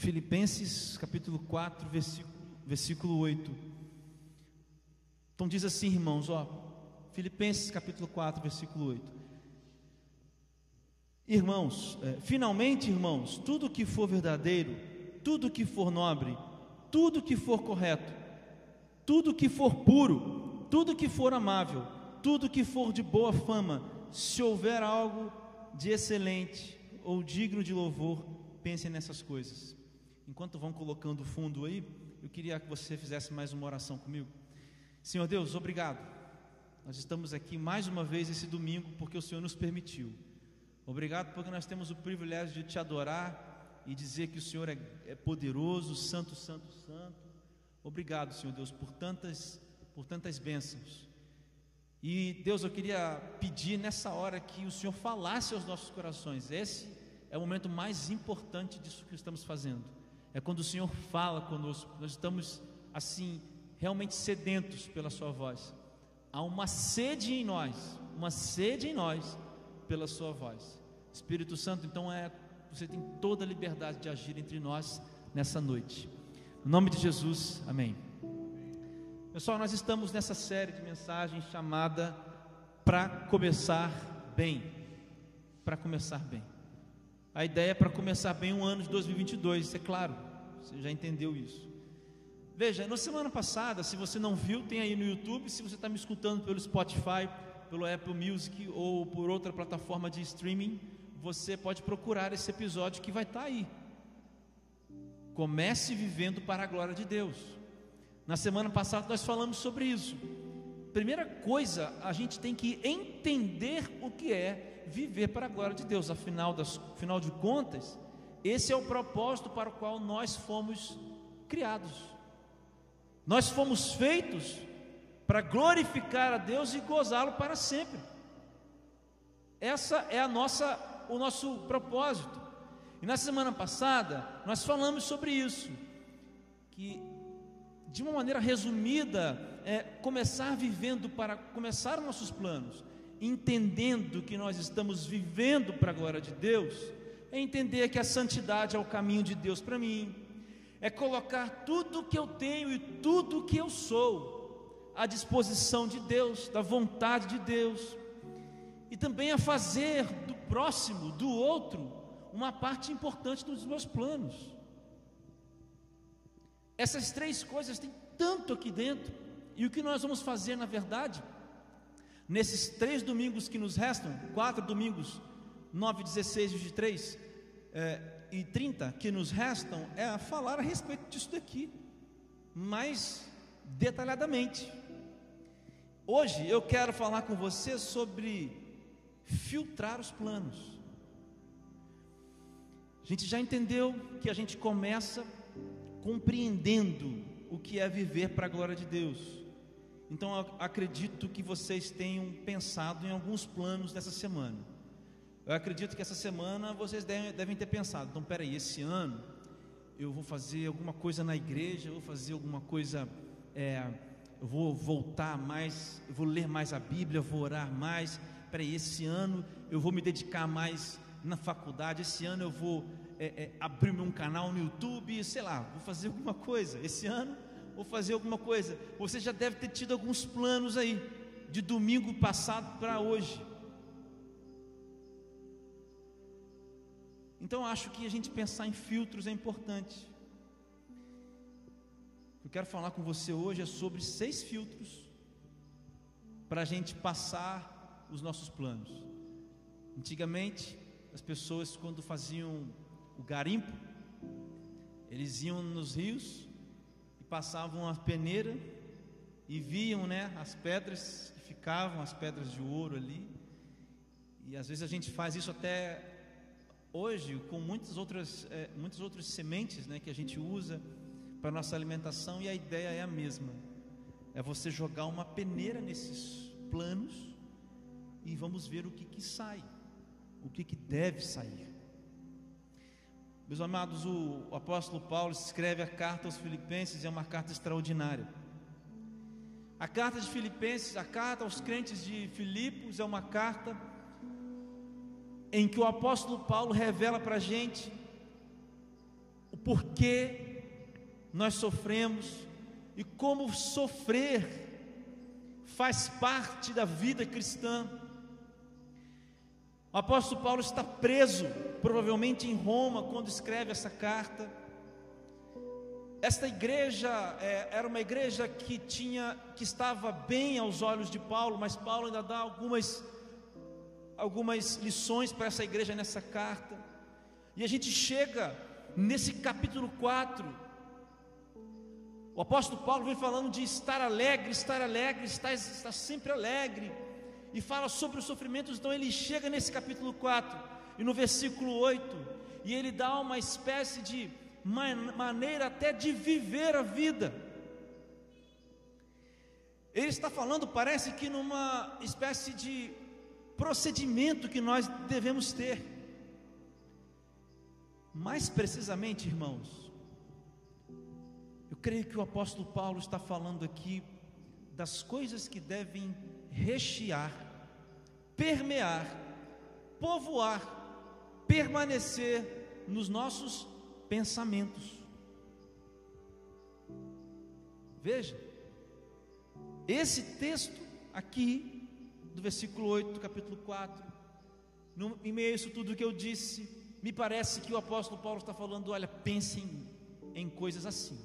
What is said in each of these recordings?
Filipenses capítulo 4, versículo, versículo 8. Então diz assim, irmãos, ó, Filipenses capítulo 4, versículo 8. Irmãos, é, finalmente, irmãos, tudo que for verdadeiro, tudo que for nobre, tudo que for correto, tudo que for puro, tudo que for amável, tudo que for de boa fama, se houver algo de excelente ou digno de louvor, pensem nessas coisas. Enquanto vão colocando o fundo aí, eu queria que você fizesse mais uma oração comigo. Senhor Deus, obrigado. Nós estamos aqui mais uma vez esse domingo porque o Senhor nos permitiu. Obrigado porque nós temos o privilégio de te adorar e dizer que o Senhor é, é poderoso, santo, santo, santo. Obrigado, Senhor Deus, por tantas, por tantas bênçãos. E Deus, eu queria pedir nessa hora que o Senhor falasse aos nossos corações. Esse é o momento mais importante disso que estamos fazendo. É quando o Senhor fala conosco. Nós estamos assim realmente sedentos pela Sua voz. Há uma sede em nós, uma sede em nós pela Sua voz. Espírito Santo, então é você tem toda a liberdade de agir entre nós nessa noite. Em nome de Jesus, amém. Pessoal, nós estamos nessa série de mensagens chamada Para Começar Bem. Para começar bem. A ideia é para começar bem o ano de 2022, isso é claro, você já entendeu isso. Veja, na semana passada, se você não viu, tem aí no YouTube, se você está me escutando pelo Spotify, pelo Apple Music ou por outra plataforma de streaming, você pode procurar esse episódio que vai estar tá aí. Comece vivendo para a glória de Deus. Na semana passada nós falamos sobre isso. Primeira coisa, a gente tem que entender o que é viver para a glória de Deus. Afinal, das, afinal de contas, esse é o propósito para o qual nós fomos criados. Nós fomos feitos para glorificar a Deus e gozá-lo para sempre. Essa é a nossa o nosso propósito. E na semana passada nós falamos sobre isso, que de uma maneira resumida é começar vivendo para começar nossos planos, entendendo que nós estamos vivendo para a glória de Deus, é entender que a santidade é o caminho de Deus para mim, é colocar tudo que eu tenho e tudo que eu sou à disposição de Deus, da vontade de Deus, e também a fazer do próximo, do outro, uma parte importante dos meus planos. Essas três coisas têm tanto aqui dentro, e o que nós vamos fazer, na verdade, nesses três domingos que nos restam, quatro domingos, 9, 16, 23 é, e 30 que nos restam, é falar a respeito disso daqui, mais detalhadamente. Hoje eu quero falar com você sobre filtrar os planos. A gente já entendeu que a gente começa compreendendo o que é viver para a glória de Deus. Então acredito que vocês tenham pensado em alguns planos dessa semana. Eu acredito que essa semana vocês devem, ter pensado. Então, peraí, esse ano eu vou fazer alguma coisa na igreja, vou fazer alguma coisa é, eu vou voltar mais, eu vou ler mais a Bíblia, vou orar mais. Para esse ano eu vou me dedicar mais na faculdade. Esse ano eu vou é, é, abrir meu canal no YouTube, sei lá, vou fazer alguma coisa. Esse ano vou fazer alguma coisa. Você já deve ter tido alguns planos aí de domingo passado para hoje. Então acho que a gente pensar em filtros é importante eu quero falar com você hoje é sobre seis filtros para a gente passar os nossos planos. Antigamente, as pessoas, quando faziam o garimpo, eles iam nos rios e passavam a peneira e viam né, as pedras que ficavam, as pedras de ouro ali. E às vezes a gente faz isso até hoje com muitas outras, é, muitas outras sementes né, que a gente usa para nossa alimentação e a ideia é a mesma. É você jogar uma peneira nesses planos e vamos ver o que, que sai, o que, que deve sair. Meus amados, o, apóstolo Paulo escreve a carta aos Filipenses, é uma carta extraordinária. A carta de Filipenses, a carta aos crentes de Filipos, é uma carta em que o apóstolo Paulo revela para a gente o porquê nós sofremos e como sofrer faz parte da vida cristã. O apóstolo Paulo está preso, provavelmente em Roma, quando escreve essa carta. Esta igreja é, era uma igreja que tinha, que estava bem aos olhos de Paulo, mas Paulo ainda dá algumas, algumas lições para essa igreja nessa carta. E a gente chega nesse capítulo 4. O apóstolo Paulo vem falando de estar alegre, estar alegre, estar, estar sempre alegre e fala sobre os sofrimentos. Então ele chega nesse capítulo 4 e no versículo 8, e ele dá uma espécie de maneira até de viver a vida. Ele está falando, parece que numa espécie de procedimento que nós devemos ter. Mais precisamente, irmãos, eu creio que o apóstolo Paulo está falando aqui das coisas que devem rechear, permear, povoar, permanecer nos nossos pensamentos. Veja, esse texto aqui, do versículo 8 do capítulo 4, no, em meio a isso tudo que eu disse, me parece que o apóstolo Paulo está falando: olha, pensem em coisas assim.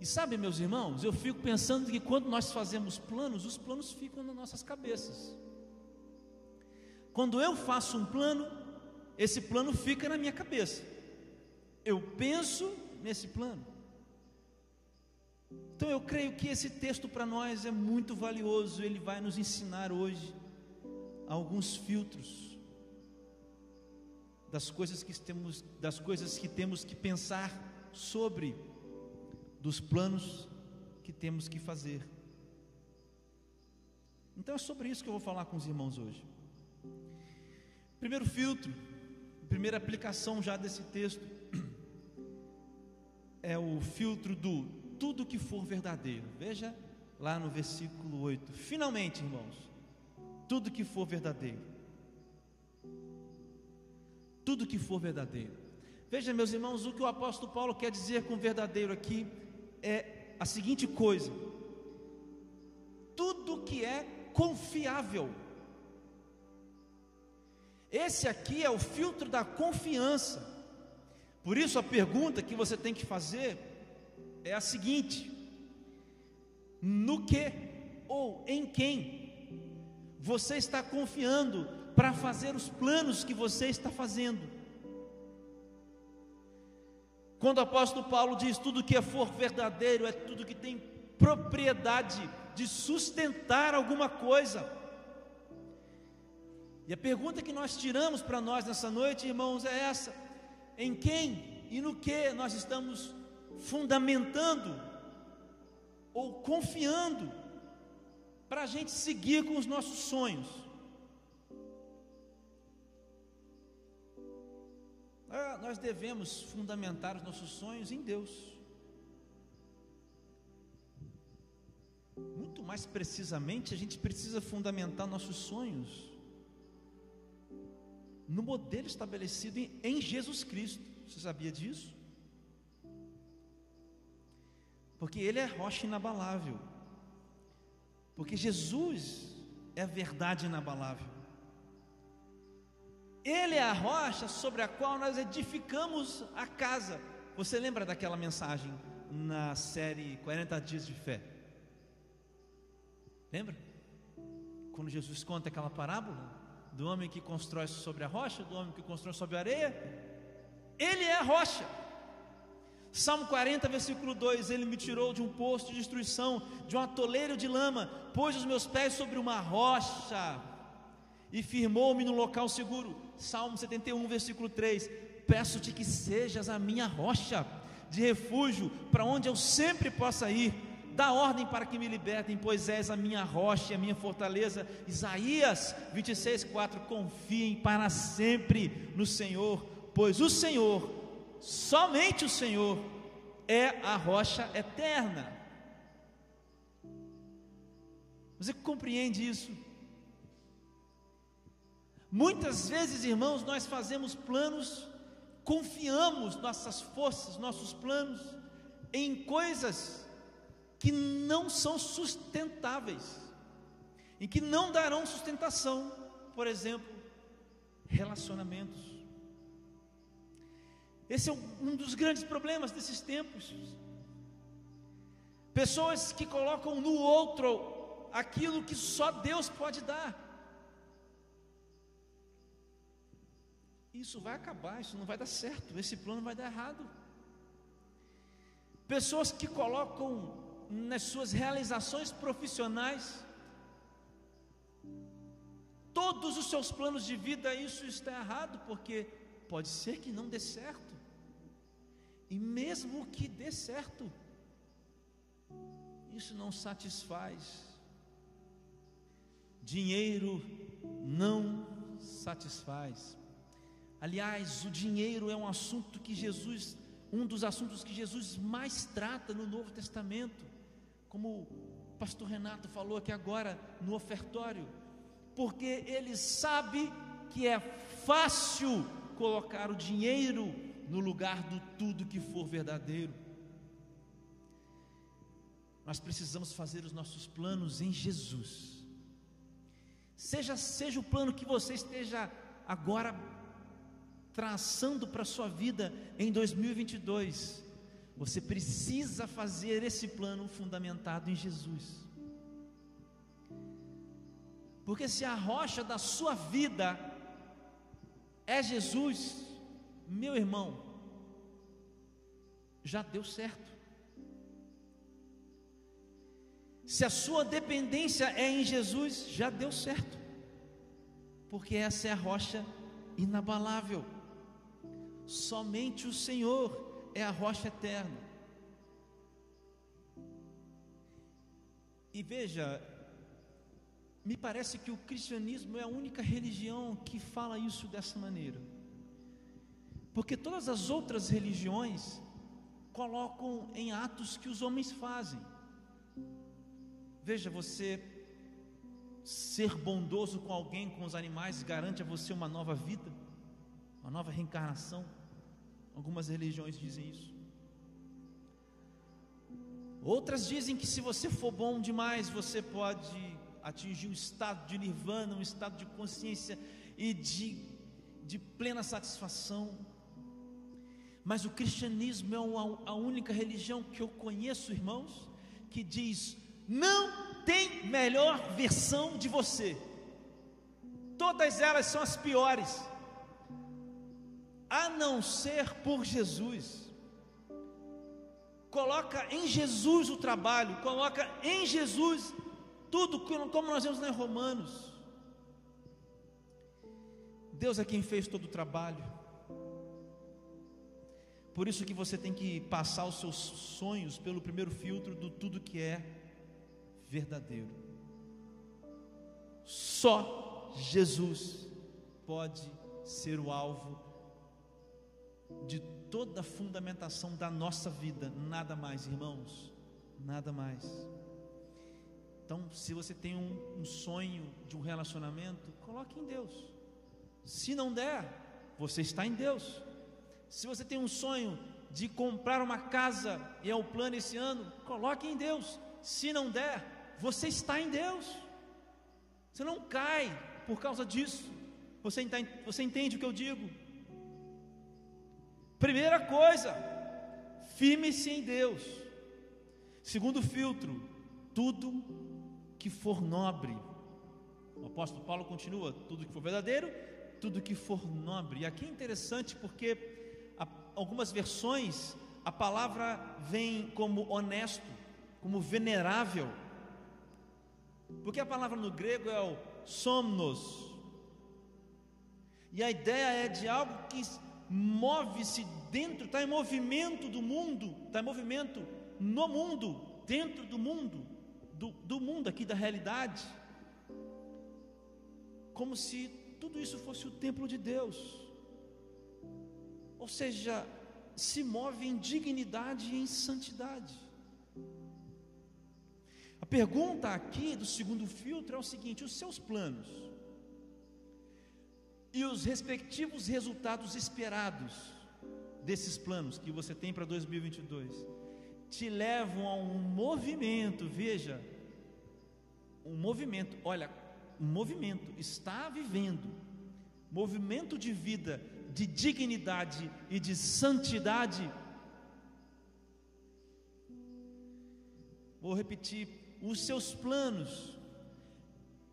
E sabe, meus irmãos, eu fico pensando que quando nós fazemos planos, os planos ficam nas nossas cabeças. Quando eu faço um plano, esse plano fica na minha cabeça. Eu penso nesse plano. Então eu creio que esse texto para nós é muito valioso, ele vai nos ensinar hoje alguns filtros das coisas que temos, das coisas que temos que pensar sobre dos planos que temos que fazer. Então é sobre isso que eu vou falar com os irmãos hoje. Primeiro filtro, primeira aplicação já desse texto é o filtro do tudo que for verdadeiro. Veja lá no versículo 8. Finalmente, irmãos, tudo que for verdadeiro. Tudo que for verdadeiro. Veja, meus irmãos, o que o apóstolo Paulo quer dizer com verdadeiro aqui é a seguinte coisa: tudo que é confiável. Esse aqui é o filtro da confiança. Por isso a pergunta que você tem que fazer é a seguinte: no que ou em quem você está confiando para fazer os planos que você está fazendo? Quando o apóstolo Paulo diz: tudo que é for verdadeiro é tudo que tem propriedade de sustentar alguma coisa. E a pergunta que nós tiramos para nós nessa noite, irmãos, é essa: em quem e no que nós estamos fundamentando ou confiando para a gente seguir com os nossos sonhos? Ah, nós devemos fundamentar os nossos sonhos em Deus. Muito mais precisamente, a gente precisa fundamentar nossos sonhos no modelo estabelecido em Jesus Cristo. Você sabia disso? Porque Ele é rocha inabalável. Porque Jesus é a verdade inabalável. Ele é a rocha sobre a qual nós edificamos a casa. Você lembra daquela mensagem na série 40 Dias de Fé? Lembra? Quando Jesus conta aquela parábola do homem que constrói sobre a rocha, do homem que constrói sobre a areia. Ele é a rocha. Salmo 40, versículo 2: Ele me tirou de um poço de destruição, de um atoleiro de lama, pôs os meus pés sobre uma rocha e firmou-me no local seguro. Salmo 71, versículo 3: Peço-te que sejas a minha rocha de refúgio, para onde eu sempre possa ir. Dá ordem para que me libertem, pois és a minha rocha e a minha fortaleza. Isaías 26, 4: Confiem para sempre no Senhor, pois o Senhor, somente o Senhor, é a rocha eterna. Você compreende isso? Muitas vezes, irmãos, nós fazemos planos confiamos nossas forças, nossos planos em coisas que não são sustentáveis, em que não darão sustentação, por exemplo, relacionamentos. Esse é um dos grandes problemas desses tempos. Pessoas que colocam no outro aquilo que só Deus pode dar. Isso vai acabar, isso não vai dar certo, esse plano vai dar errado. Pessoas que colocam nas suas realizações profissionais todos os seus planos de vida, isso está errado, porque pode ser que não dê certo. E mesmo que dê certo, isso não satisfaz. Dinheiro não satisfaz. Aliás, o dinheiro é um assunto que Jesus, um dos assuntos que Jesus mais trata no Novo Testamento, como o pastor Renato falou aqui agora no ofertório, porque ele sabe que é fácil colocar o dinheiro no lugar do tudo que for verdadeiro. Nós precisamos fazer os nossos planos em Jesus. Seja seja o plano que você esteja agora traçando para a sua vida em 2022, você precisa fazer esse plano fundamentado em Jesus. Porque se a rocha da sua vida é Jesus, meu irmão, já deu certo. Se a sua dependência é em Jesus, já deu certo. Porque essa é a rocha inabalável. Somente o Senhor é a rocha eterna. E veja, me parece que o cristianismo é a única religião que fala isso dessa maneira. Porque todas as outras religiões colocam em atos que os homens fazem. Veja, você ser bondoso com alguém, com os animais, garante a você uma nova vida, uma nova reencarnação. Algumas religiões dizem isso. Outras dizem que se você for bom demais, você pode atingir um estado de nirvana, um estado de consciência e de, de plena satisfação. Mas o cristianismo é a única religião que eu conheço, irmãos, que diz: não tem melhor versão de você, todas elas são as piores a não ser por Jesus. Coloca em Jesus o trabalho, coloca em Jesus tudo como nós vemos em Romanos. Deus é quem fez todo o trabalho. Por isso que você tem que passar os seus sonhos pelo primeiro filtro do tudo que é verdadeiro. Só Jesus pode ser o alvo de toda a fundamentação da nossa vida, nada mais, irmãos, nada mais. Então, se você tem um, um, sonho de um relacionamento, coloque em Deus. Se não der, você está em Deus. Se você tem um sonho de comprar uma casa e é o plano esse ano, coloque em Deus. Se não der, você está em Deus. Você não cai por causa disso. Você entende, você entende o que eu digo? Primeira coisa, firme-se em Deus. Segundo filtro, tudo que for nobre. O apóstolo Paulo continua: tudo que for verdadeiro, tudo que for nobre. E aqui é interessante porque algumas versões a palavra vem como honesto, como venerável. Porque a palavra no grego é o somnos. E a ideia é de algo que move-se dentro, está em movimento do mundo, está em movimento no mundo, dentro do mundo, do, do mundo aqui da realidade, como se tudo isso fosse o templo de Deus, ou seja, se move em dignidade e em santidade. A pergunta aqui do segundo filtro é o seguinte: os seus planos, e os respectivos resultados esperados desses planos que você tem para 2022 te levam a um movimento, veja, um movimento, olha, um movimento, está vivendo, movimento de vida, de dignidade e de santidade. Vou repetir: os seus planos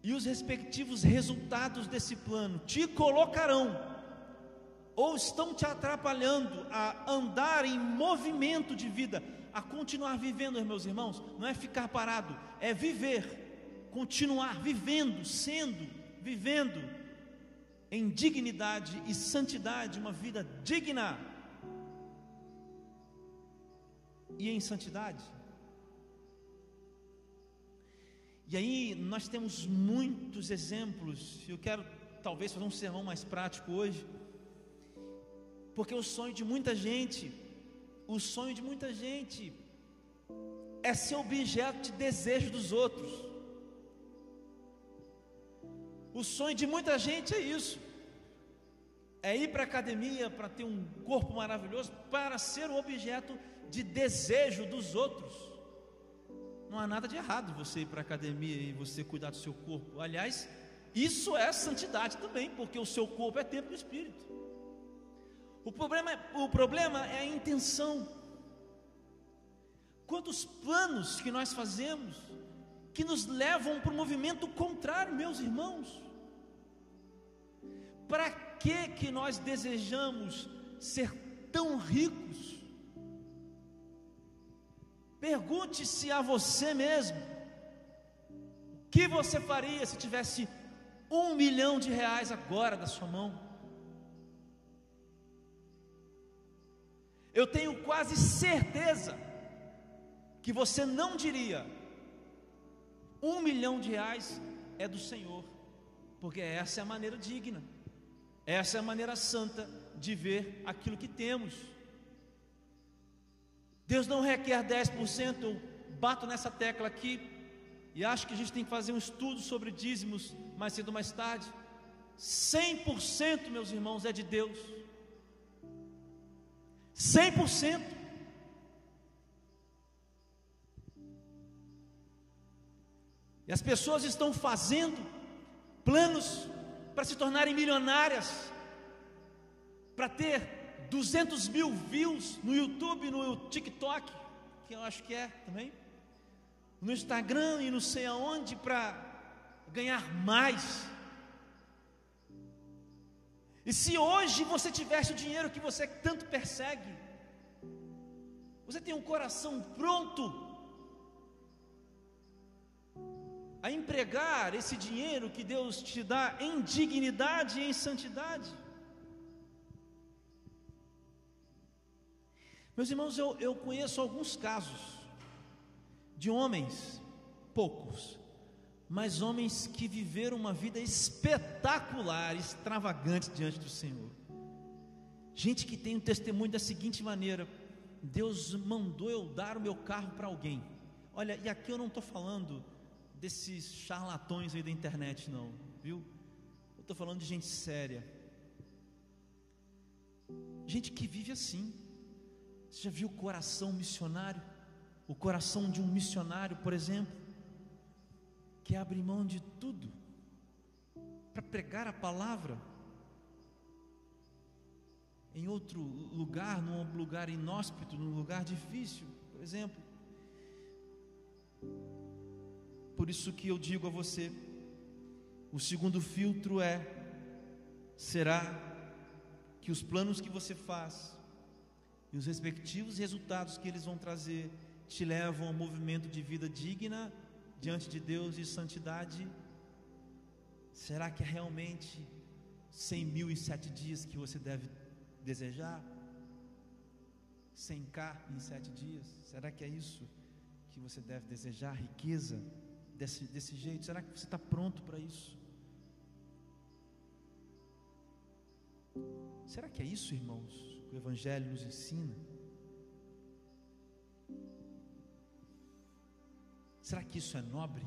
e os respectivos resultados desse plano te colocarão ou estão te atrapalhando a andar em movimento de vida, a continuar vivendo, meus irmãos, não é ficar parado, é viver, continuar vivendo, sendo, vivendo em dignidade e santidade, uma vida digna e em santidade. E aí nós temos muitos exemplos. Eu quero talvez fazer um sermão mais prático hoje, porque o sonho de muita gente, o sonho de muita gente é ser objeto de desejo dos outros. O sonho de muita gente é isso. É ir para a academia para ter um corpo maravilhoso, para ser o objeto de desejo dos outros. Não há nada de errado você ir para a academia e você cuidar do seu corpo. Aliás, isso é santidade também, porque o seu corpo é templo do Espírito. O problema, é, o problema é a intenção. Quantos planos que nós fazemos que nos levam para o movimento contrário, meus irmãos? Para que que nós desejamos ser tão ricos? Pergunte-se a você mesmo: o que você faria se tivesse um milhão de reais agora da sua mão? Eu tenho quase certeza que você não diria: um milhão de reais é do Senhor, porque essa é a maneira digna, essa é a maneira santa de ver aquilo que temos. Deus não requer 10%, eu bato nessa tecla aqui, e acho que a gente tem que fazer um estudo sobre dízimos mais cedo ou mais tarde. 100%, meus irmãos, é de Deus. 100%. E as pessoas estão fazendo planos para se tornarem milionárias, para ter 200 mil views no YouTube, no TikTok, que eu acho que é também, no Instagram e não sei aonde para ganhar mais. E se hoje você tivesse o dinheiro que você tanto persegue, você tem um coração pronto a empregar esse dinheiro que Deus te dá em dignidade e em santidade. Meus irmãos, eu, eu conheço alguns casos de homens, poucos, mas homens que viveram uma vida espetacular, extravagante diante do Senhor. Gente que tem um testemunho da seguinte maneira: Deus mandou eu dar o meu carro para alguém. Olha, e aqui eu não estou falando desses charlatões aí da internet, não, viu? Eu estou falando de gente séria, gente que vive assim. Você já viu o coração missionário? O coração de um missionário, por exemplo, que abre mão de tudo para pregar a palavra em outro lugar, num lugar inóspito, num lugar difícil, por exemplo. Por isso que eu digo a você, o segundo filtro é: será que os planos que você faz e os respectivos resultados que eles vão trazer te levam a um movimento de vida digna diante de Deus e santidade? Será que é realmente cem mil e sete dias que você deve desejar? Sem cá em sete dias? Será que é isso que você deve desejar? Riqueza desse, desse jeito? Será que você está pronto para isso? Será que é isso, irmãos? o Evangelho nos ensina? Será que isso é nobre?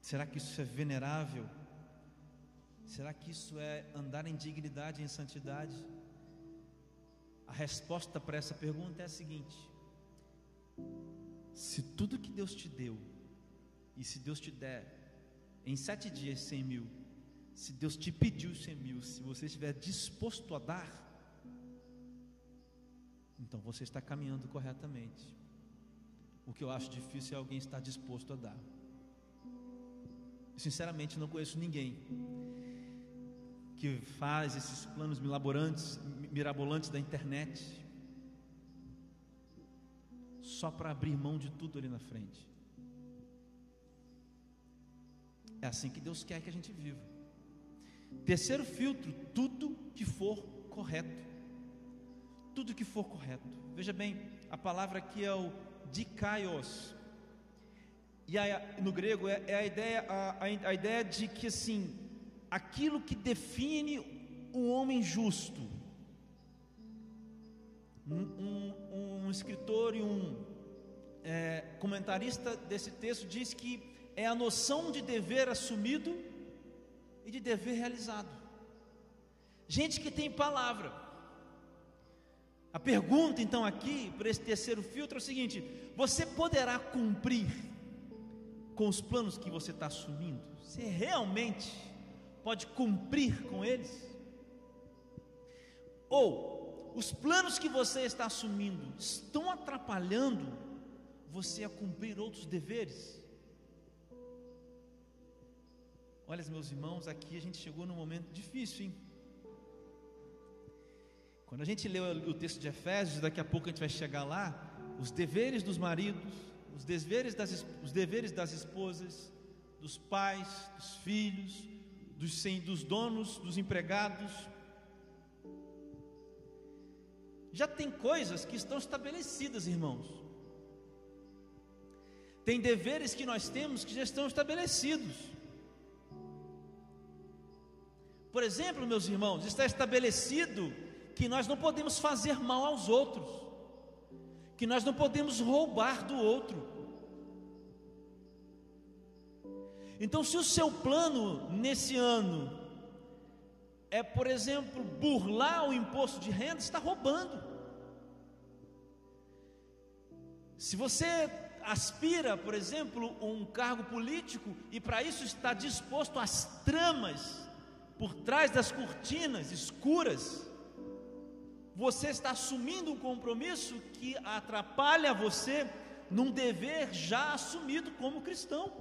Será que isso é venerável? Será que isso é andar em dignidade em santidade? resposta para essa pergunta é a seguinte: se tudo que Deus te deu, e se Deus te der em sete dias cem mil, se Deus te pediu cem mil, se você estiver disposto a dar, então você está caminhando corretamente. O que eu acho difícil é alguém estar disposto a dar. Sinceramente, não conheço ninguém que faz esses planos mirabolantes da internet só para abrir mão de tudo ali na frente. É assim que Deus quer que a gente viva. Terceiro filtro, tudo que for correto. Tudo que for correto. Veja bem, a palavra aqui é o dikaios. E a, no grego é, é a, ideia, a, a ideia de que assim, aquilo que define um homem justo. Um, um, um escritor e um é, comentarista desse texto diz que é a noção de dever assumido e de dever realizado. Gente que tem palavra. A pergunta então aqui, para esse terceiro filtro, é o seguinte: você poderá cumprir com os planos que você está assumindo? Você realmente pode cumprir com eles? Ou os planos que você está assumindo estão atrapalhando você a cumprir outros deveres? Olha, meus irmãos, aqui a gente chegou num momento difícil, hein? Quando a gente lê o texto de Efésios, daqui a pouco a gente vai chegar lá, os deveres dos maridos, os deveres das, os deveres das esposas, dos pais, dos filhos, dos, dos donos, dos empregados. Já tem coisas que estão estabelecidas, irmãos. Tem deveres que nós temos que já estão estabelecidos. Por exemplo, meus irmãos, está estabelecido que nós não podemos fazer mal aos outros, que nós não podemos roubar do outro. Então, se o seu plano nesse ano é, por exemplo, burlar o imposto de renda, está roubando. Se você aspira, por exemplo, um cargo político e para isso está disposto às tramas por trás das cortinas escuras, você está assumindo um compromisso que atrapalha você num dever já assumido como cristão.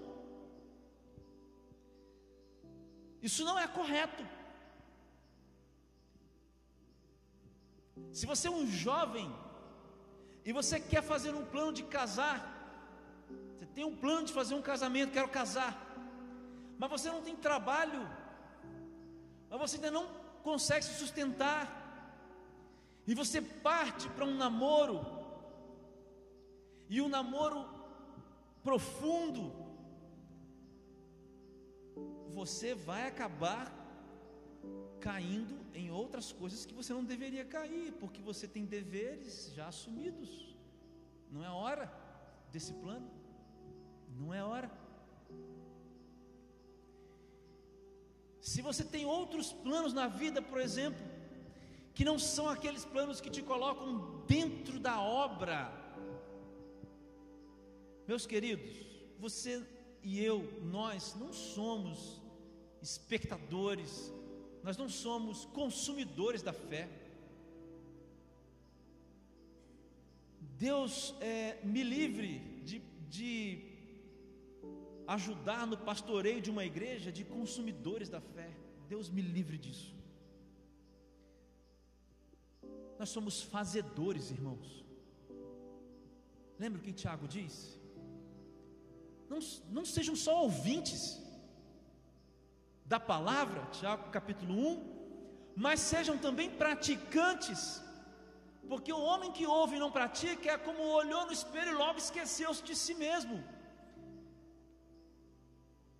Isso não é correto. Se você é um jovem e você quer fazer um plano de casar, você tem um plano de fazer um casamento, quero casar, mas você não tem trabalho, mas você ainda não consegue se sustentar, e você parte para um namoro, e um namoro profundo, você vai acabar caindo em outras coisas que você não deveria cair, porque você tem deveres já assumidos. Não é hora desse plano. Não é hora. Se você tem outros planos na vida, por exemplo, que não são aqueles planos que te colocam dentro da obra, meus queridos, você e eu, nós não somos espectadores, nós não somos consumidores da fé. Deus é, me livre de, de ajudar no pastoreio de uma igreja de consumidores da fé. Deus me livre disso. Nós somos fazedores, irmãos. Lembra o que Tiago diz? Não, não sejam só ouvintes, da palavra, Tiago capítulo 1, mas sejam também praticantes, porque o homem que ouve e não pratica é como olhou no espelho e logo esqueceu-se de si mesmo.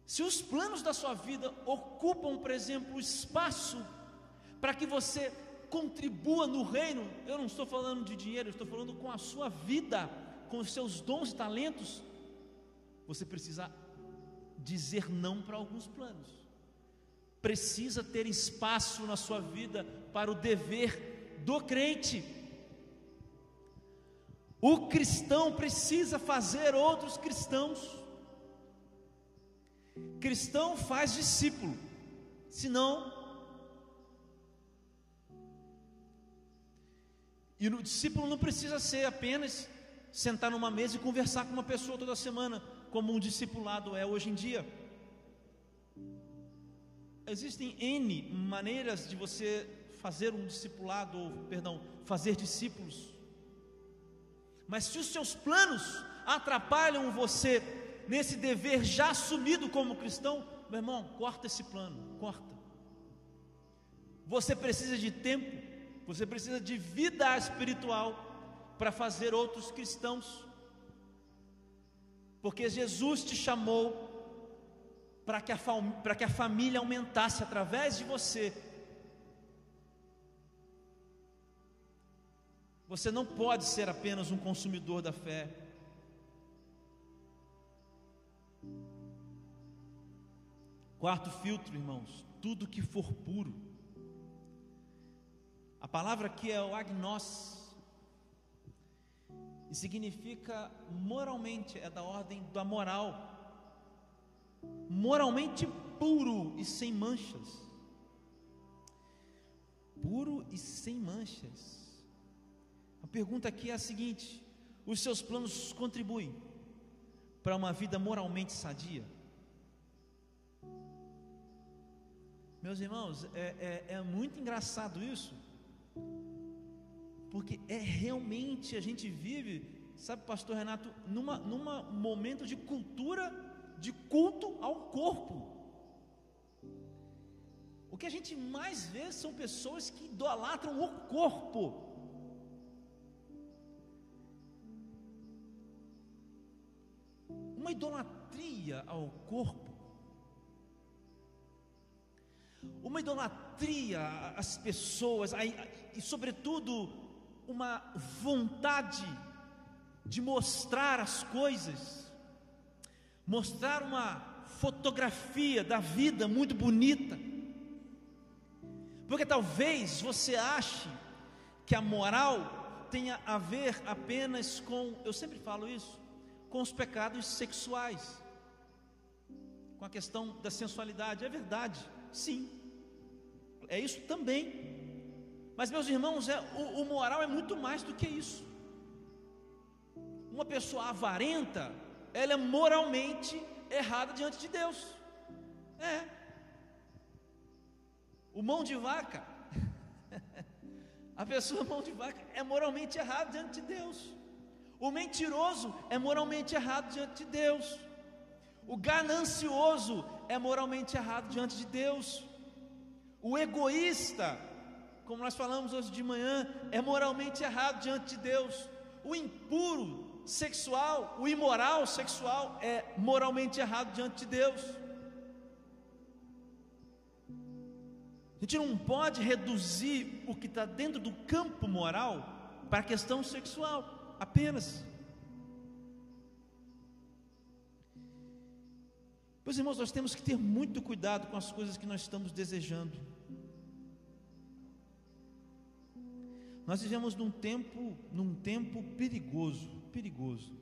Se os planos da sua vida ocupam, por exemplo, espaço para que você contribua no reino, eu não estou falando de dinheiro, eu estou falando com a sua vida, com os seus dons e talentos, você precisa dizer não para alguns planos precisa ter espaço na sua vida para o dever do crente. O cristão precisa fazer outros cristãos. Cristão faz discípulo, senão. E o discípulo não precisa ser apenas sentar numa mesa e conversar com uma pessoa toda semana, como um discipulado é hoje em dia. Existem N maneiras de você fazer um discipulado, ou, perdão, fazer discípulos. Mas se os seus planos atrapalham você nesse dever já assumido como cristão, meu irmão, corta esse plano, corta. Você precisa de tempo, você precisa de vida espiritual para fazer outros cristãos. Porque Jesus te chamou para que, a, que a família aumentasse através de você. Você não pode ser apenas um consumidor da fé. Quarto filtro, irmãos, tudo que for puro. A palavra aqui é o agnós, e significa moralmente, é da ordem da moral moralmente puro e sem manchas. Puro e sem manchas. A pergunta aqui é a seguinte: os seus planos contribuem para uma vida moralmente sadia? Meus irmãos, é, é, é muito engraçado isso, porque é realmente a gente vive, sabe, Pastor Renato, numa, numa momento de cultura de culto ao corpo. O que a gente mais vê são pessoas que idolatram o corpo. Uma idolatria ao corpo. Uma idolatria às pessoas, e sobretudo uma vontade de mostrar as coisas mostrar uma fotografia da vida muito bonita. Porque talvez você ache que a moral tenha a ver apenas com, eu sempre falo isso, com os pecados sexuais, com a questão da sensualidade. É verdade, sim, é isso também. Mas, meus irmãos, é, o, o moral é muito mais do que isso. Uma pessoa avarenta, ela é moralmente errada diante de Deus. É. O mão de vaca, a pessoa mão de vaca é moralmente errada diante de Deus. O mentiroso é moralmente errado diante de Deus. O ganancioso é moralmente errado diante de Deus. O egoísta, como nós falamos hoje de manhã, é moralmente errado diante de Deus. O impuro sexual, o imoral sexual é moralmente errado diante de Deus. A gente não pode reduzir o que está dentro do campo moral para a questão sexual apenas. Pois irmãos, nós temos que ter muito cuidado com as coisas que nós estamos desejando. Nós vivemos num tempo, num tempo perigoso perigoso.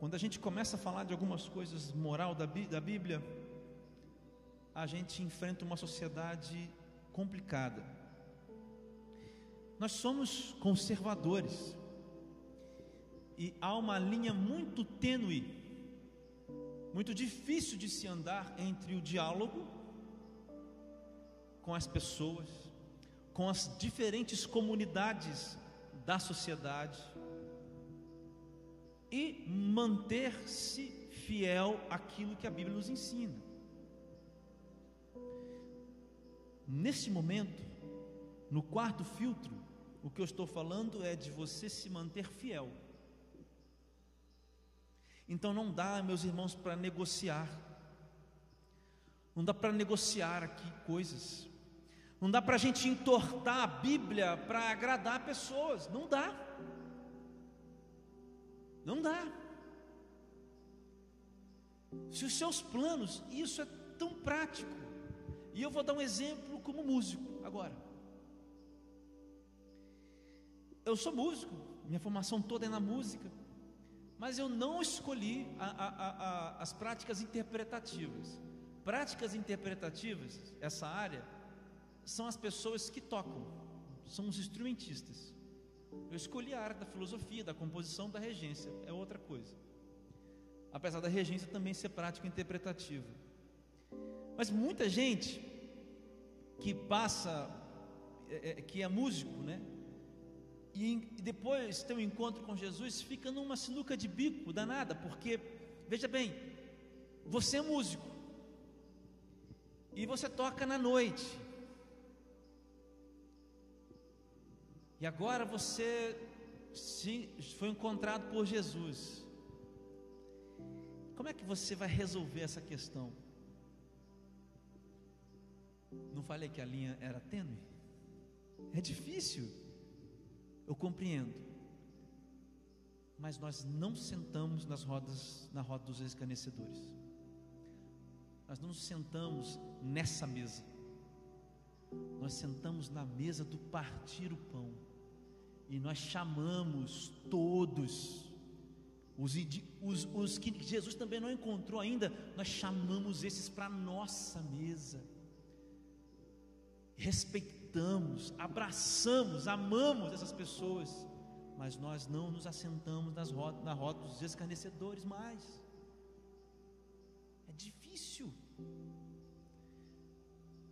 Quando a gente começa a falar de algumas coisas moral da, da Bíblia, a gente enfrenta uma sociedade complicada. Nós somos conservadores e há uma linha muito tênue, muito difícil de se andar entre o diálogo com as pessoas, com as diferentes comunidades da sociedade e manter-se fiel àquilo que a Bíblia nos ensina. Nesse momento, no quarto filtro, o que eu estou falando é de você se manter fiel. Então não dá, meus irmãos, para negociar. Não dá para negociar aqui coisas. Não dá para a gente entortar a Bíblia para agradar pessoas. Não dá. Não dá. Se os seus planos, isso é tão prático. E eu vou dar um exemplo como músico agora. Eu sou músico, minha formação toda é na música, mas eu não escolhi a, a, a, as práticas interpretativas. Práticas interpretativas, essa área, são as pessoas que tocam, são os instrumentistas. Eu escolhi a área da filosofia, da composição, da regência, é outra coisa. Apesar da regência também ser prática interpretativa. Mas muita gente que passa, é, é, que é músico, né? E, depois tem um encontro com Jesus, fica numa sinuca de bico danada, porque, veja bem, você é músico, e você toca na noite, e agora você foi encontrado por Jesus. Como é que você vai resolver essa questão? Não falei que a linha era tênue? É difícil. Eu compreendo. Mas nós não sentamos nas rodas, na roda dos escarnecedores. Nós não sentamos nessa mesa. Nós sentamos na mesa do partir o pão. E nós chamamos todos. Os, os, os que Jesus também não encontrou ainda, nós chamamos esses para nossa mesa. Respeitamos abraçamos, amamos essas pessoas, mas nós não nos assentamos nas rodas, na roda dos escarnecedores mais. É difícil.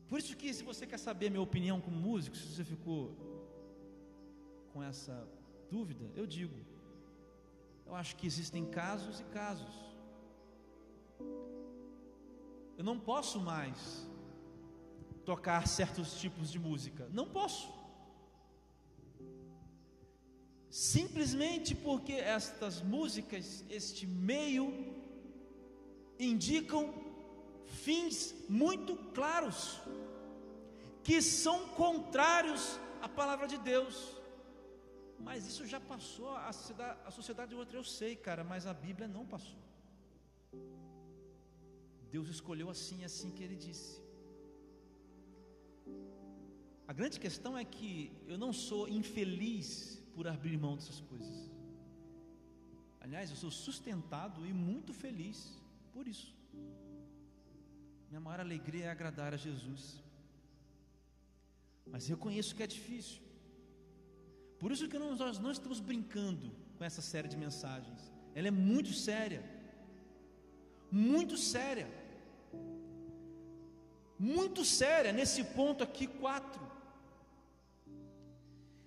Por isso que se você quer saber minha opinião como músico, se você ficou com essa dúvida, eu digo, eu acho que existem casos e casos. Eu não posso mais tocar certos tipos de música. Não posso. Simplesmente porque estas músicas, este meio, indicam fins muito claros, que são contrários à palavra de Deus. Mas isso já passou, a sociedade, a sociedade outra eu sei, cara, mas a Bíblia não passou. Deus escolheu assim, assim que ele disse. A grande questão é que eu não sou infeliz por abrir mão dessas coisas. Aliás, eu sou sustentado e muito feliz por isso. Minha maior alegria é agradar a Jesus. Mas reconheço que é difícil. Por isso que nós não estamos brincando com essa série de mensagens. Ela é muito séria. Muito séria. Muito séria nesse ponto aqui, quatro.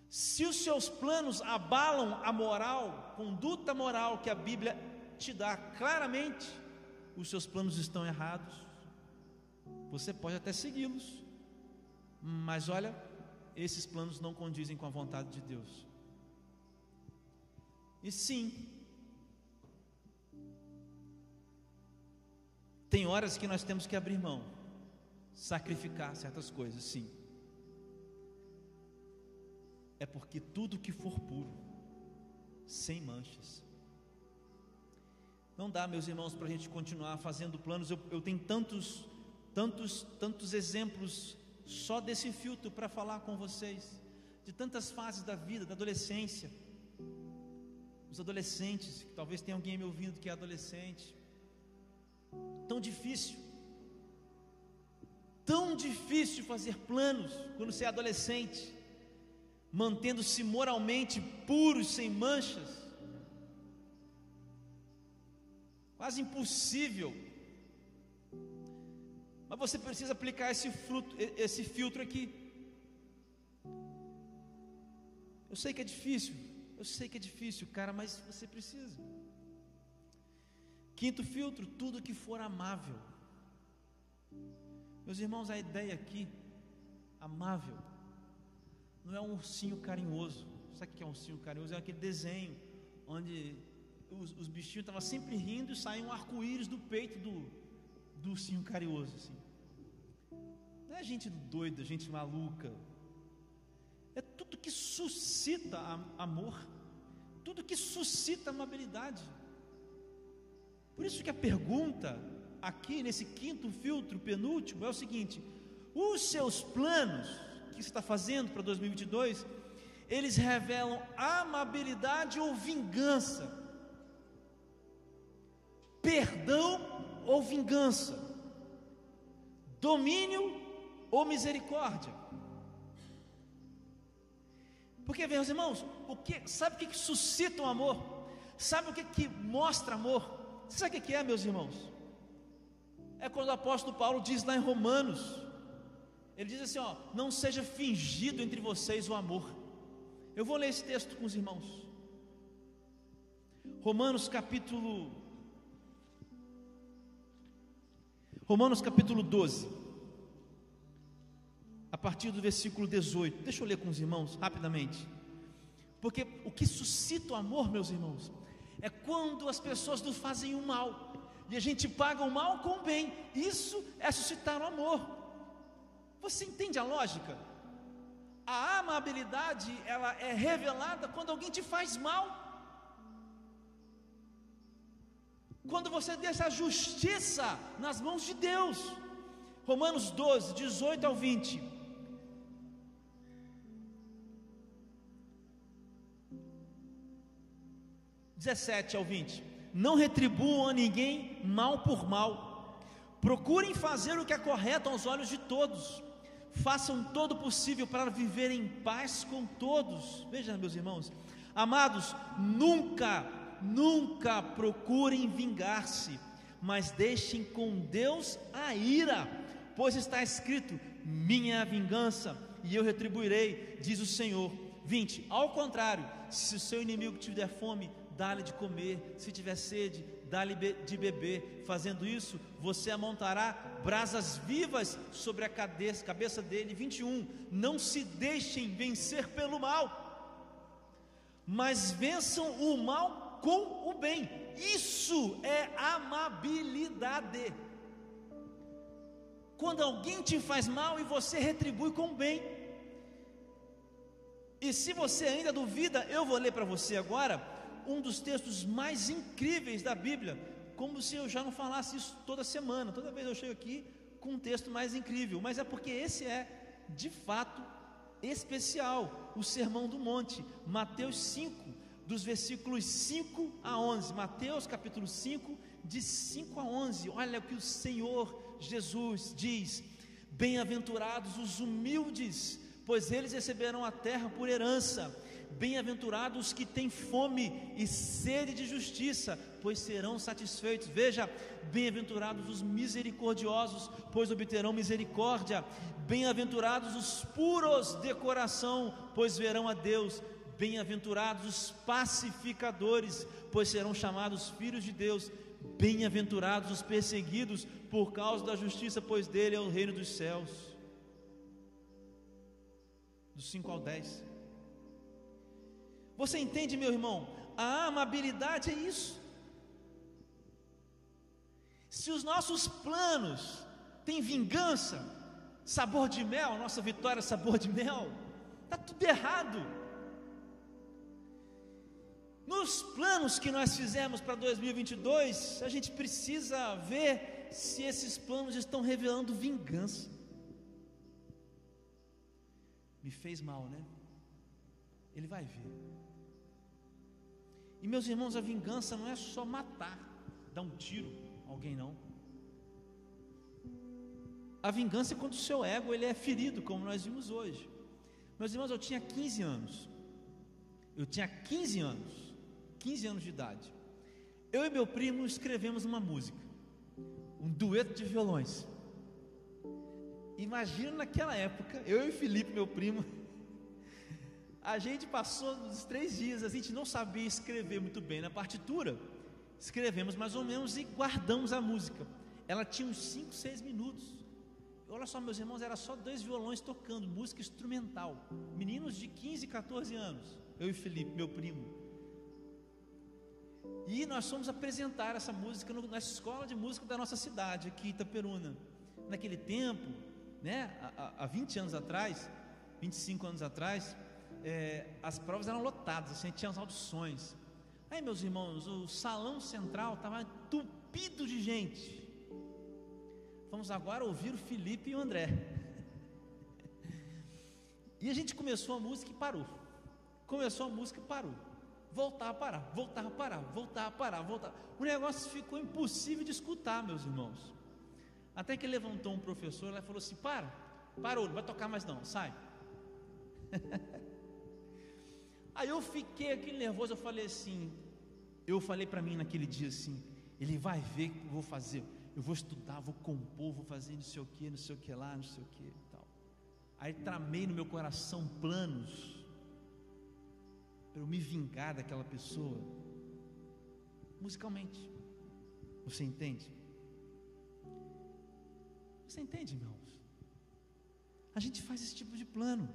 Se os seus planos abalam a moral, conduta moral que a Bíblia te dá claramente, os seus planos estão errados. Você pode até segui-los, mas olha, esses planos não condizem com a vontade de Deus. E sim, tem horas que nós temos que abrir mão, sacrificar certas coisas, sim é porque tudo que for puro, sem manchas. Não dá, meus irmãos, para a gente continuar fazendo planos. Eu, eu tenho tantos, tantos, tantos exemplos só desse filtro para falar com vocês, de tantas fases da vida, da adolescência. Os adolescentes, que talvez tenha alguém me ouvindo que é adolescente. Tão difícil. Tão difícil fazer planos quando você é adolescente mantendo-se moralmente puros, sem manchas. Quase impossível. Mas você precisa aplicar esse, fruto, esse filtro aqui. Eu sei que é difícil, eu sei que é difícil, cara, mas você precisa. Quinto filtro, tudo que for amável. Meus irmãos, a ideia aqui, amável, não é um ursinho carinhoso. Sabe o que é um ursinho carinhoso? É aquele desenho onde os, os bichinhos estavam sempre rindo e saía um arco-íris do peito do, do ursinho carinhoso. Assim. Não é gente doida, gente maluca. É tudo que suscita amor, tudo que suscita amabilidade. Por isso que a pergunta aqui nesse quinto filtro, penúltimo, é o seguinte: os seus planos que está fazendo para 2022, eles revelam amabilidade ou vingança, perdão ou vingança, domínio ou misericórdia. Porque, meus irmãos, o que, sabe o que, que suscita o amor? Sabe o que, que mostra amor? Sabe o que, que é, meus irmãos? É quando o apóstolo Paulo diz lá em Romanos, ele diz assim: ó, não seja fingido entre vocês o amor. Eu vou ler esse texto com os irmãos. Romanos capítulo Romanos capítulo 12, a partir do versículo 18. Deixa eu ler com os irmãos rapidamente. Porque o que suscita o amor, meus irmãos, é quando as pessoas nos fazem o mal e a gente paga o mal com o bem. Isso é suscitar o amor. Você entende a lógica? A amabilidade, ela é revelada quando alguém te faz mal. quando você deixa a justiça nas mãos de Deus. Romanos 12, 18 ao 20. Dezessete ao 20. Não retribuam a ninguém mal por mal. Procurem fazer o que é correto aos olhos de todos. Façam todo o possível para viver em paz com todos. Veja, meus irmãos, amados, nunca nunca procurem vingar-se, mas deixem com Deus a ira, pois está escrito: minha é a vingança e eu retribuirei, diz o Senhor. 20. Ao contrário, se o seu inimigo tiver fome, dá-lhe de comer, se tiver sede, dá-lhe de beber. Fazendo isso, você amontará brasas vivas sobre a cabeça, dele. 21. Não se deixem vencer pelo mal, mas vençam o mal com o bem. Isso é amabilidade. Quando alguém te faz mal e você retribui com o bem. E se você ainda duvida, eu vou ler para você agora um dos textos mais incríveis da Bíblia, como se eu já não falasse isso toda semana. Toda vez eu chego aqui com um texto mais incrível, mas é porque esse é, de fato, especial, o Sermão do Monte, Mateus 5, dos versículos 5 a 11. Mateus capítulo 5, de 5 a 11. Olha o que o Senhor Jesus diz: Bem-aventurados os humildes, pois eles receberão a terra por herança. Bem-aventurados os que têm fome e sede de justiça, pois serão satisfeitos. Veja, bem-aventurados os misericordiosos, pois obterão misericórdia. Bem-aventurados os puros de coração, pois verão a Deus. Bem-aventurados os pacificadores, pois serão chamados filhos de Deus. Bem-aventurados os perseguidos por causa da justiça, pois dele é o reino dos céus. Do 5 ao 10. Você entende, meu irmão? A amabilidade é isso. Se os nossos planos têm vingança, sabor de mel, nossa vitória sabor de mel, está tudo errado. Nos planos que nós fizemos para 2022, a gente precisa ver se esses planos estão revelando vingança. Me fez mal, né? Ele vai ver. E meus irmãos, a vingança não é só matar, dar um tiro alguém não. A vingança é quando o seu ego ele é ferido, como nós vimos hoje. Meus irmãos, eu tinha 15 anos. Eu tinha 15 anos. 15 anos de idade. Eu e meu primo escrevemos uma música, um dueto de violões. Imagina naquela época, eu e Felipe, meu primo, a gente passou uns três dias, a gente não sabia escrever muito bem na partitura. Escrevemos mais ou menos e guardamos a música. Ela tinha uns 5, 6 minutos. Olha só, meus irmãos, era só dois violões tocando, música instrumental. Meninos de 15, 14 anos. Eu e Felipe, meu primo. E nós fomos apresentar essa música na escola de música da nossa cidade, aqui em Itaperuna. Naquele tempo, né, há, há 20 anos atrás, 25 anos atrás, é, as provas eram lotadas, assim, tinha as audições. Aí, meus irmãos, o salão central estava entupido de gente. Vamos agora ouvir o Felipe e o André. E a gente começou a música e parou. Começou a música e parou. Voltar a parar, voltar a parar, voltar a parar, voltar. O negócio ficou impossível de escutar, meus irmãos. Até que levantou um professor e falou assim: Para, parou, não vai tocar mais não, sai. Aí eu fiquei aquele nervoso, eu falei assim, eu falei para mim naquele dia assim, ele vai ver o que eu vou fazer, eu vou estudar, vou compor, vou fazer não sei o que, não sei o que lá, não sei o que tal. Aí tramei no meu coração planos para eu me vingar daquela pessoa, musicalmente. Você entende? Você entende, irmãos? A gente faz esse tipo de plano.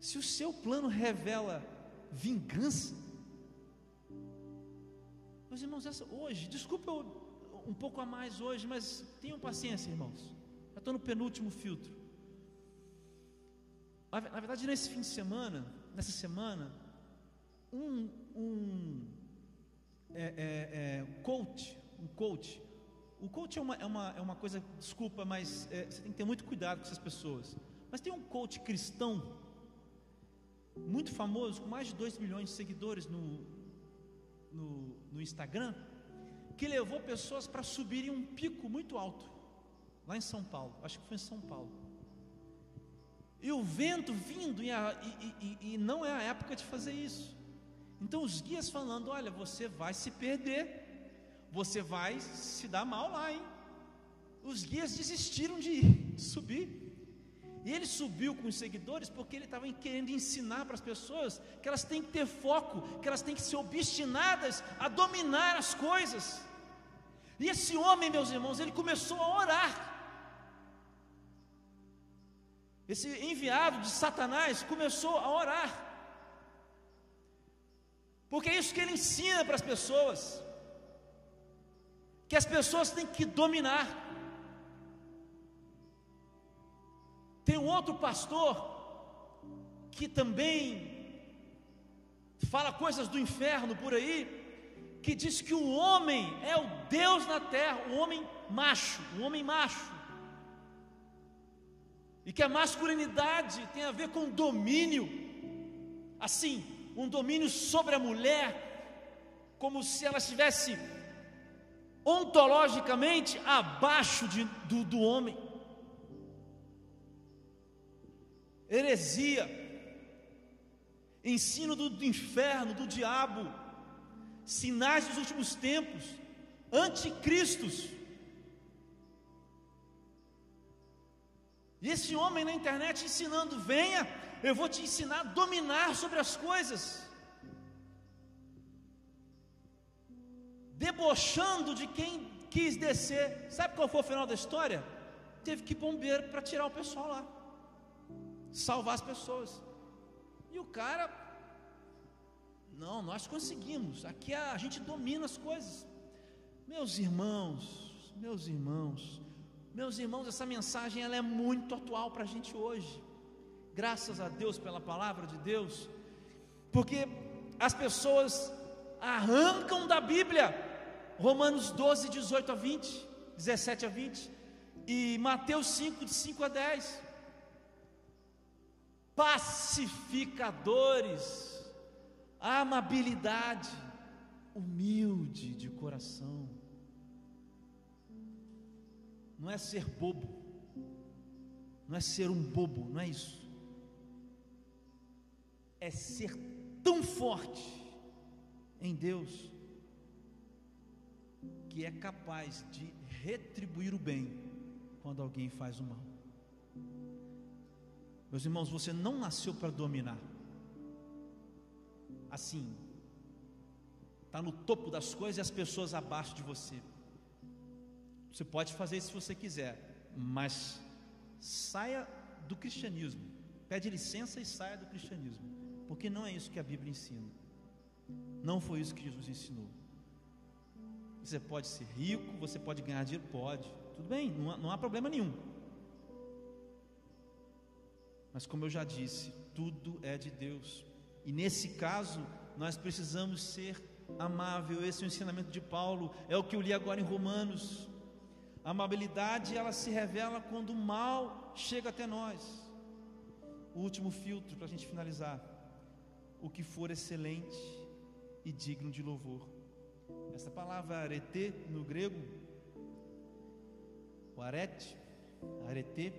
Se o seu plano revela vingança, meus irmãos, essa, hoje, desculpa um pouco a mais hoje, mas tenham paciência, irmãos. Já estou no penúltimo filtro. Na verdade, nesse fim de semana, nessa semana, um, um é, é, é, coach, um coach, o coach é uma, é uma, é uma coisa, desculpa, mas é, você tem que ter muito cuidado com essas pessoas. Mas tem um coach cristão muito famoso, com mais de 2 milhões de seguidores no, no, no Instagram, que levou pessoas para subirem um pico muito alto, lá em São Paulo, acho que foi em São Paulo. E o vento vindo, e, a, e, e, e não é a época de fazer isso. Então os guias falando: olha, você vai se perder, você vai se dar mal lá, hein? Os guias desistiram de, ir, de subir. E ele subiu com os seguidores porque ele estava querendo ensinar para as pessoas que elas têm que ter foco, que elas têm que ser obstinadas a dominar as coisas. E esse homem, meus irmãos, ele começou a orar. Esse enviado de Satanás começou a orar. Porque é isso que ele ensina para as pessoas. Que as pessoas têm que dominar. Tem um outro pastor que também fala coisas do inferno por aí, que diz que o homem é o Deus na terra, o homem macho, o homem macho. E que a masculinidade tem a ver com domínio, assim, um domínio sobre a mulher, como se ela estivesse ontologicamente abaixo de, do, do homem. Heresia, ensino do, do inferno, do diabo, sinais dos últimos tempos, anticristos. E esse homem na internet ensinando: venha, eu vou te ensinar a dominar sobre as coisas, debochando de quem quis descer. Sabe qual foi o final da história? Teve que ir bombeiro para tirar o pessoal lá salvar as pessoas. E o cara, não, nós conseguimos, aqui a, a gente domina as coisas. Meus irmãos, meus irmãos, meus irmãos, essa mensagem ela é muito atual para a gente hoje. Graças a Deus pela palavra de Deus, porque as pessoas arrancam da Bíblia Romanos 12, 18 a 20, 17 a 20, e Mateus 5, de 5 a 10 pacificadores, amabilidade, humilde de coração. Não é ser bobo, não é ser um bobo, não é isso. É ser tão forte em Deus que é capaz de retribuir o bem quando alguém faz o mal. Meus irmãos, você não nasceu para dominar. Assim, está no topo das coisas e as pessoas abaixo de você. Você pode fazer isso se você quiser, mas saia do cristianismo. Pede licença e saia do cristianismo, porque não é isso que a Bíblia ensina. Não foi isso que Jesus ensinou. Você pode ser rico, você pode ganhar dinheiro, pode. Tudo bem, não há, não há problema nenhum. Mas como eu já disse, tudo é de Deus. E nesse caso, nós precisamos ser amável. Esse é o ensinamento de Paulo, é o que eu li agora em Romanos. A amabilidade, ela se revela quando o mal chega até nós. O último filtro para a gente finalizar. o que for excelente e digno de louvor. Essa palavra arete no grego, o arete, arete,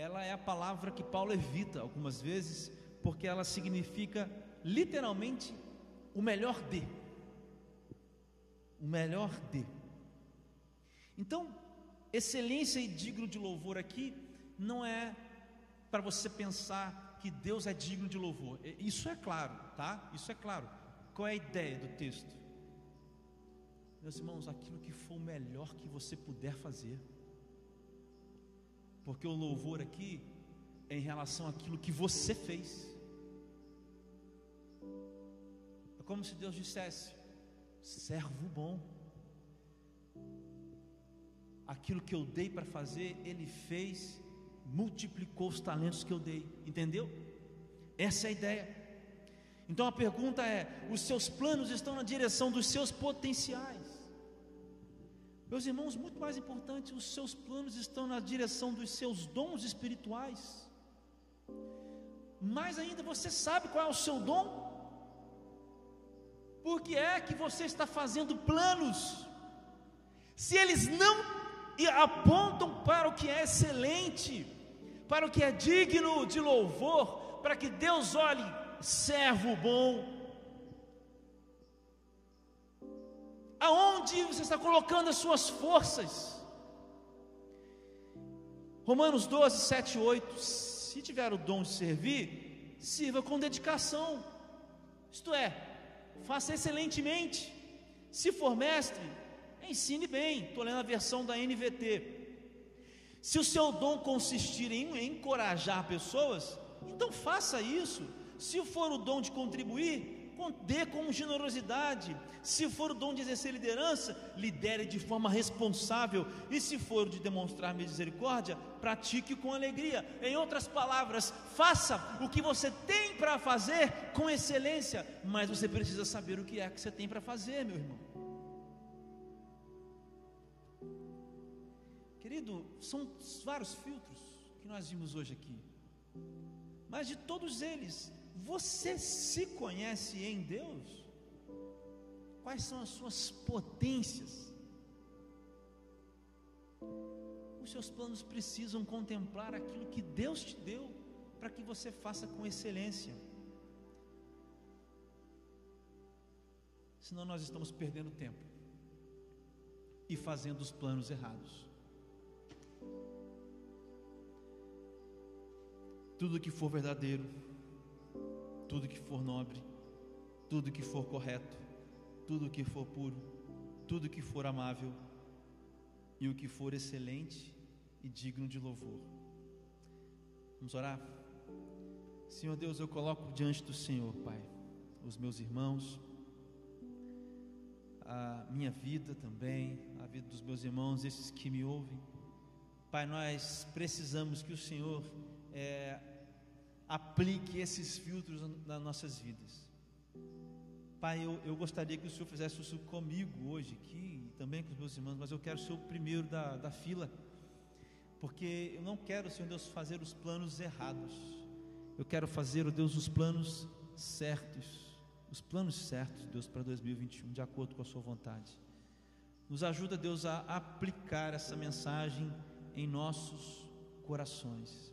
ela é a palavra que Paulo evita algumas vezes, porque ela significa literalmente o melhor de. O melhor de. Então, excelência e digno de louvor aqui não é para você pensar que Deus é digno de louvor. Isso é claro, tá? Isso é claro. Qual é a ideia do texto? Meus irmãos, aquilo que for o melhor que você puder fazer. Porque o louvor aqui é em relação àquilo que você fez. É como se Deus dissesse: servo bom. Aquilo que eu dei para fazer, ele fez, multiplicou os talentos que eu dei. Entendeu? Essa é a ideia. Então a pergunta é: os seus planos estão na direção dos seus potenciais? Meus irmãos, muito mais importante, os seus planos estão na direção dos seus dons espirituais. Mais ainda, você sabe qual é o seu dom? Por que é que você está fazendo planos? Se eles não apontam para o que é excelente, para o que é digno de louvor, para que Deus olhe servo bom. Aonde você está colocando as suas forças? Romanos 12, 7 e 8. Se tiver o dom de servir, sirva com dedicação. Isto é, faça excelentemente. Se for mestre, ensine bem. Estou lendo a versão da NVT. Se o seu dom consistir em encorajar pessoas, então faça isso. Se for o dom de contribuir, dê com generosidade. Se for o dom de exercer liderança, lidere de forma responsável. E se for de demonstrar misericórdia, pratique com alegria. Em outras palavras, faça o que você tem para fazer com excelência, mas você precisa saber o que é que você tem para fazer, meu irmão. Querido, são vários filtros que nós vimos hoje aqui. Mas de todos eles, você se conhece em Deus? Quais são as suas potências? Os seus planos precisam contemplar aquilo que Deus te deu para que você faça com excelência. Senão nós estamos perdendo tempo e fazendo os planos errados. tudo que for verdadeiro, tudo que for nobre, tudo que for correto, tudo que for puro, tudo que for amável e o que for excelente e digno de louvor. Vamos orar? Senhor Deus, eu coloco diante do Senhor, Pai, os meus irmãos, a minha vida também, a vida dos meus irmãos, esses que me ouvem. Pai, nós precisamos que o Senhor é, aplique esses filtros nas nossas vidas. Pai, eu, eu gostaria que o Senhor fizesse isso comigo hoje aqui, e também com os meus irmãos, mas eu quero ser o primeiro da, da fila, porque eu não quero, Senhor Deus, fazer os planos errados, eu quero fazer, oh Deus, os planos certos, os planos certos, Deus, para 2021, de acordo com a Sua vontade. Nos ajuda, Deus, a aplicar essa mensagem em nossos corações.